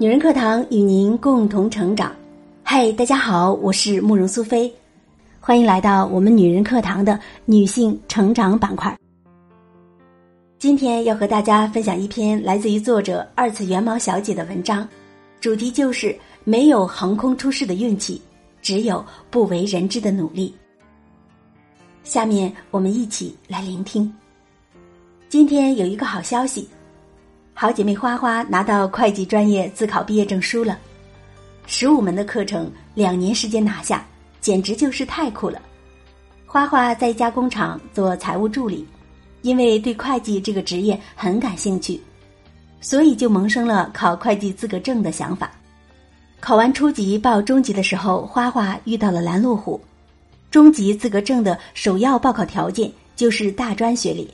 女人课堂与您共同成长。嗨，大家好，我是慕容苏菲，欢迎来到我们女人课堂的女性成长板块。今天要和大家分享一篇来自于作者二次元毛小姐的文章，主题就是没有横空出世的运气，只有不为人知的努力。下面我们一起来聆听。今天有一个好消息。好姐妹花花拿到会计专业自考毕业证书了，十五门的课程，两年时间拿下，简直就是太酷了。花花在一家工厂做财务助理，因为对会计这个职业很感兴趣，所以就萌生了考会计资格证的想法。考完初级报中级的时候，花花遇到了拦路虎。中级资格证的首要报考条件就是大专学历。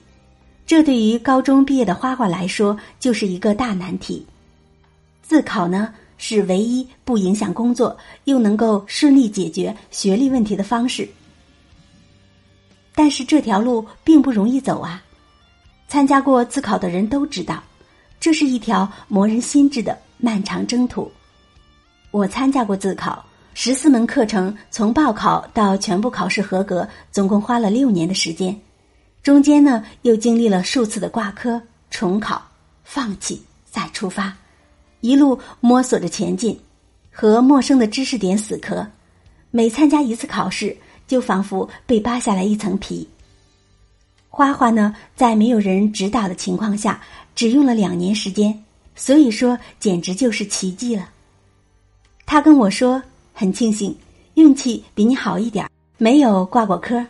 这对于高中毕业的花花来说就是一个大难题。自考呢是唯一不影响工作又能够顺利解决学历问题的方式，但是这条路并不容易走啊！参加过自考的人都知道，这是一条磨人心智的漫长征途。我参加过自考，十四门课程从报考到全部考试合格，总共花了六年的时间。中间呢，又经历了数次的挂科、重考、放弃、再出发，一路摸索着前进，和陌生的知识点死磕。每参加一次考试，就仿佛被扒下来一层皮。花花呢，在没有人指导的情况下，只用了两年时间，所以说简直就是奇迹了。他跟我说，很庆幸运气比你好一点，没有挂过科。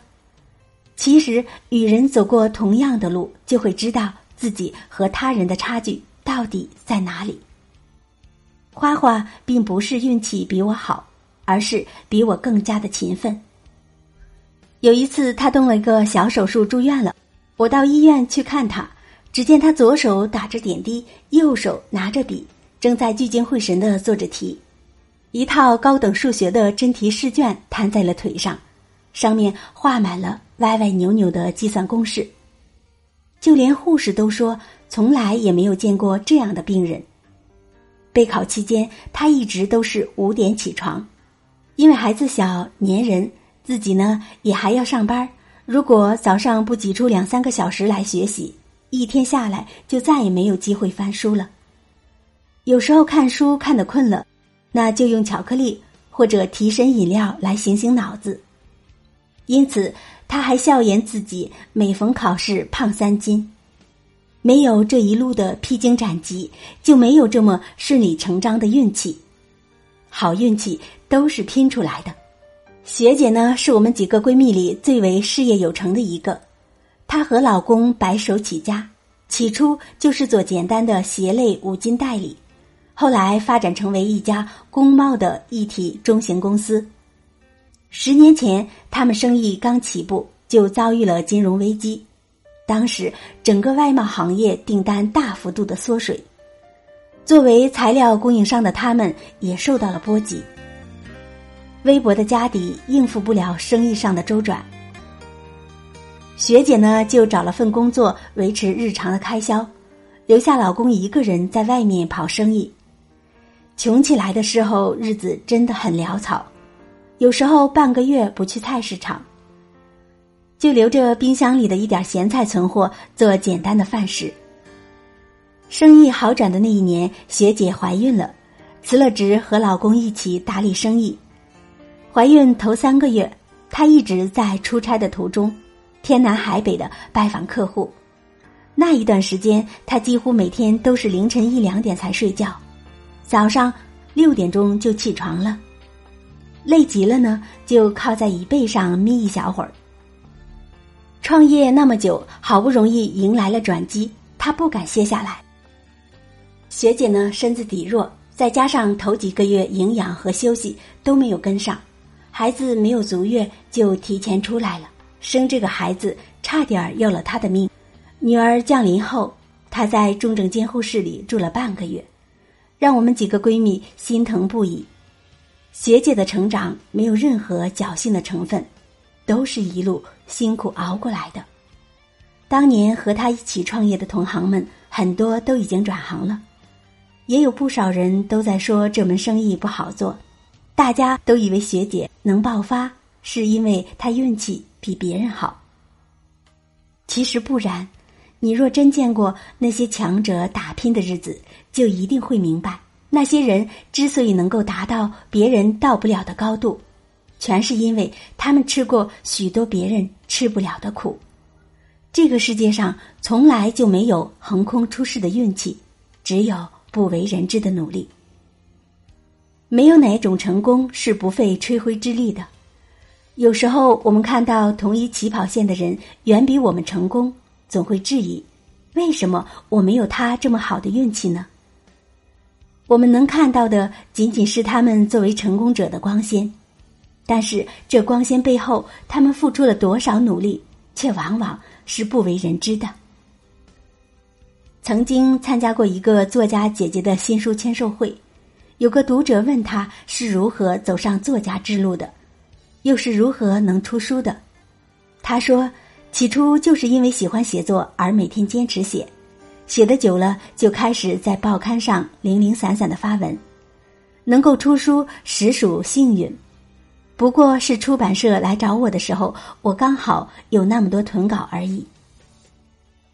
其实，与人走过同样的路，就会知道自己和他人的差距到底在哪里。花花并不是运气比我好，而是比我更加的勤奋。有一次，他动了一个小手术住院了，我到医院去看他，只见他左手打着点滴，右手拿着笔，正在聚精会神的做着题，一套高等数学的真题试卷摊在了腿上。上面画满了歪歪扭扭的计算公式，就连护士都说从来也没有见过这样的病人。备考期间，他一直都是五点起床，因为孩子小粘人，自己呢也还要上班。如果早上不挤出两三个小时来学习，一天下来就再也没有机会翻书了。有时候看书看得困了，那就用巧克力或者提神饮料来醒醒脑子。因此，他还笑言自己每逢考试胖三斤。没有这一路的披荆斩棘，就没有这么顺理成章的运气。好运气都是拼出来的。学姐呢，是我们几个闺蜜里最为事业有成的一个。她和老公白手起家，起初就是做简单的鞋类五金代理，后来发展成为一家工贸的一体中型公司。十年前，他们生意刚起步，就遭遇了金融危机。当时，整个外贸行业订单大幅度的缩水，作为材料供应商的他们也受到了波及。微薄的家底应付不了生意上的周转，学姐呢就找了份工作维持日常的开销，留下老公一个人在外面跑生意。穷起来的时候，日子真的很潦草。有时候半个月不去菜市场，就留着冰箱里的一点咸菜存货做简单的饭食。生意好转的那一年，学姐怀孕了，辞了职和老公一起打理生意。怀孕头三个月，她一直在出差的途中，天南海北的拜访客户。那一段时间，她几乎每天都是凌晨一两点才睡觉，早上六点钟就起床了。累极了呢，就靠在椅背上眯一小会儿。创业那么久，好不容易迎来了转机，他不敢歇下来。学姐呢，身子底弱，再加上头几个月营养和休息都没有跟上，孩子没有足月就提前出来了，生这个孩子差点要了他的命。女儿降临后，她在重症监护室里住了半个月，让我们几个闺蜜心疼不已。学姐的成长没有任何侥幸的成分，都是一路辛苦熬过来的。当年和她一起创业的同行们，很多都已经转行了。也有不少人都在说这门生意不好做，大家都以为学姐能爆发是因为她运气比别人好。其实不然，你若真见过那些强者打拼的日子，就一定会明白，那些人之所以能够达到别人到不了的高度，全是因为他们吃过许多别人吃不了的苦。这个世界上从来就没有横空出世的运气，只有不为人知的努力。没有哪种成功是不费吹灰之力的。有时候我们看到同一起跑线的人远比我们成功，总会质疑：为什么我没有他这么好的运气呢？我们能看到的仅仅是他们作为成功者的光鲜，但是这光鲜背后，他们付出了多少努力，却往往。是不为人知的。曾经参加过一个作家姐姐的新书签售会，有个读者问他是如何走上作家之路的，又是如何能出书的。他说：“起初就是因为喜欢写作而每天坚持写，写的久了就开始在报刊上零零散散的发文，能够出书实属幸运。”不过是出版社来找我的时候，我刚好有那么多囤稿而已。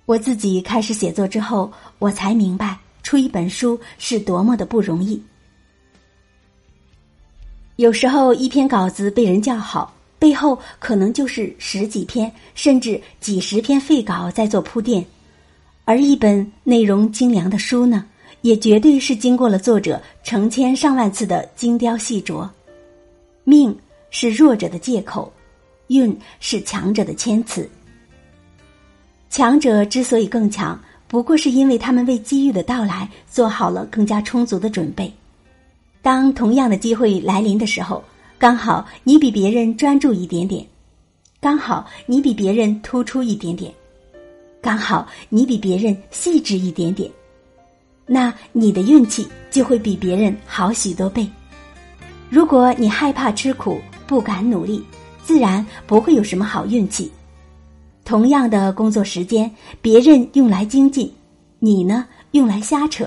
我自己开始写作之后，我才明白出一本书是多么的不容易。有时候一篇稿子被人叫好，背后可能就是十几篇甚至几十篇废稿在做铺垫；而一本内容精良的书呢，也绝对是经过了作者成千上万次的精雕细琢。命。是弱者的借口，运是强者的谦词。强者之所以更强，不过是因为他们为机遇的到来做好了更加充足的准备。当同样的机会来临的时候，刚好你比别人专注一点点，刚好你比别人突出一点点，刚好你比别人细致一点点，那你的运气就会比别人好许多倍。如果你害怕吃苦，不敢努力，自然不会有什么好运气。同样的工作时间，别人用来精进，你呢用来瞎扯；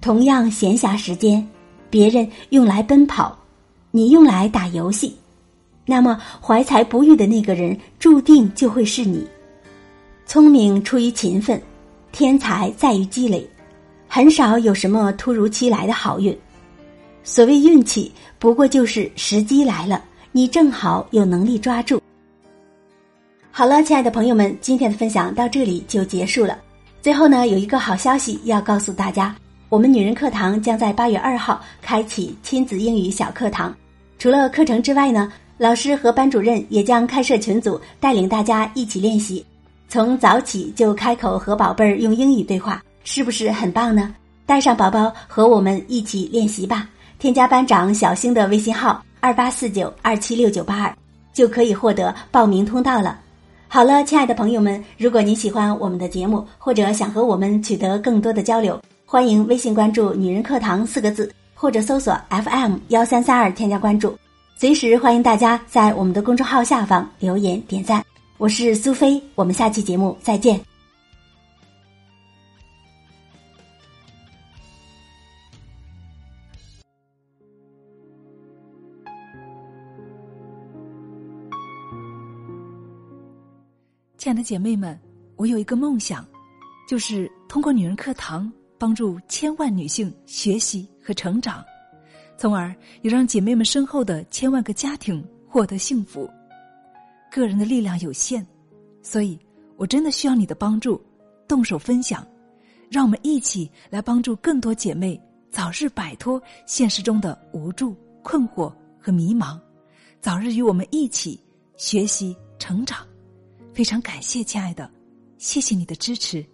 同样闲暇时间，别人用来奔跑，你用来打游戏。那么怀才不遇的那个人，注定就会是你。聪明出于勤奋，天才在于积累，很少有什么突如其来的好运。所谓运气，不过就是时机来了，你正好有能力抓住。好了，亲爱的朋友们，今天的分享到这里就结束了。最后呢，有一个好消息要告诉大家，我们女人课堂将在八月二号开启亲子英语小课堂。除了课程之外呢，老师和班主任也将开设群组，带领大家一起练习，从早起就开口和宝贝儿用英语对话，是不是很棒呢？带上宝宝和我们一起练习吧。添加班长小星的微信号二八四九二七六九八二，就可以获得报名通道了。好了，亲爱的朋友们，如果您喜欢我们的节目，或者想和我们取得更多的交流，欢迎微信关注“女人课堂”四个字，或者搜索 FM 幺三三二添加关注。随时欢迎大家在我们的公众号下方留言点赞。我是苏菲，我们下期节目再见。亲爱的姐妹们，我有一个梦想，就是通过女人课堂帮助千万女性学习和成长，从而也让姐妹们身后的千万个家庭获得幸福。个人的力量有限，所以我真的需要你的帮助，动手分享，让我们一起来帮助更多姐妹早日摆脱现实中的无助、困惑和迷茫，早日与我们一起学习成长。非常感谢，亲爱的，谢谢你的支持。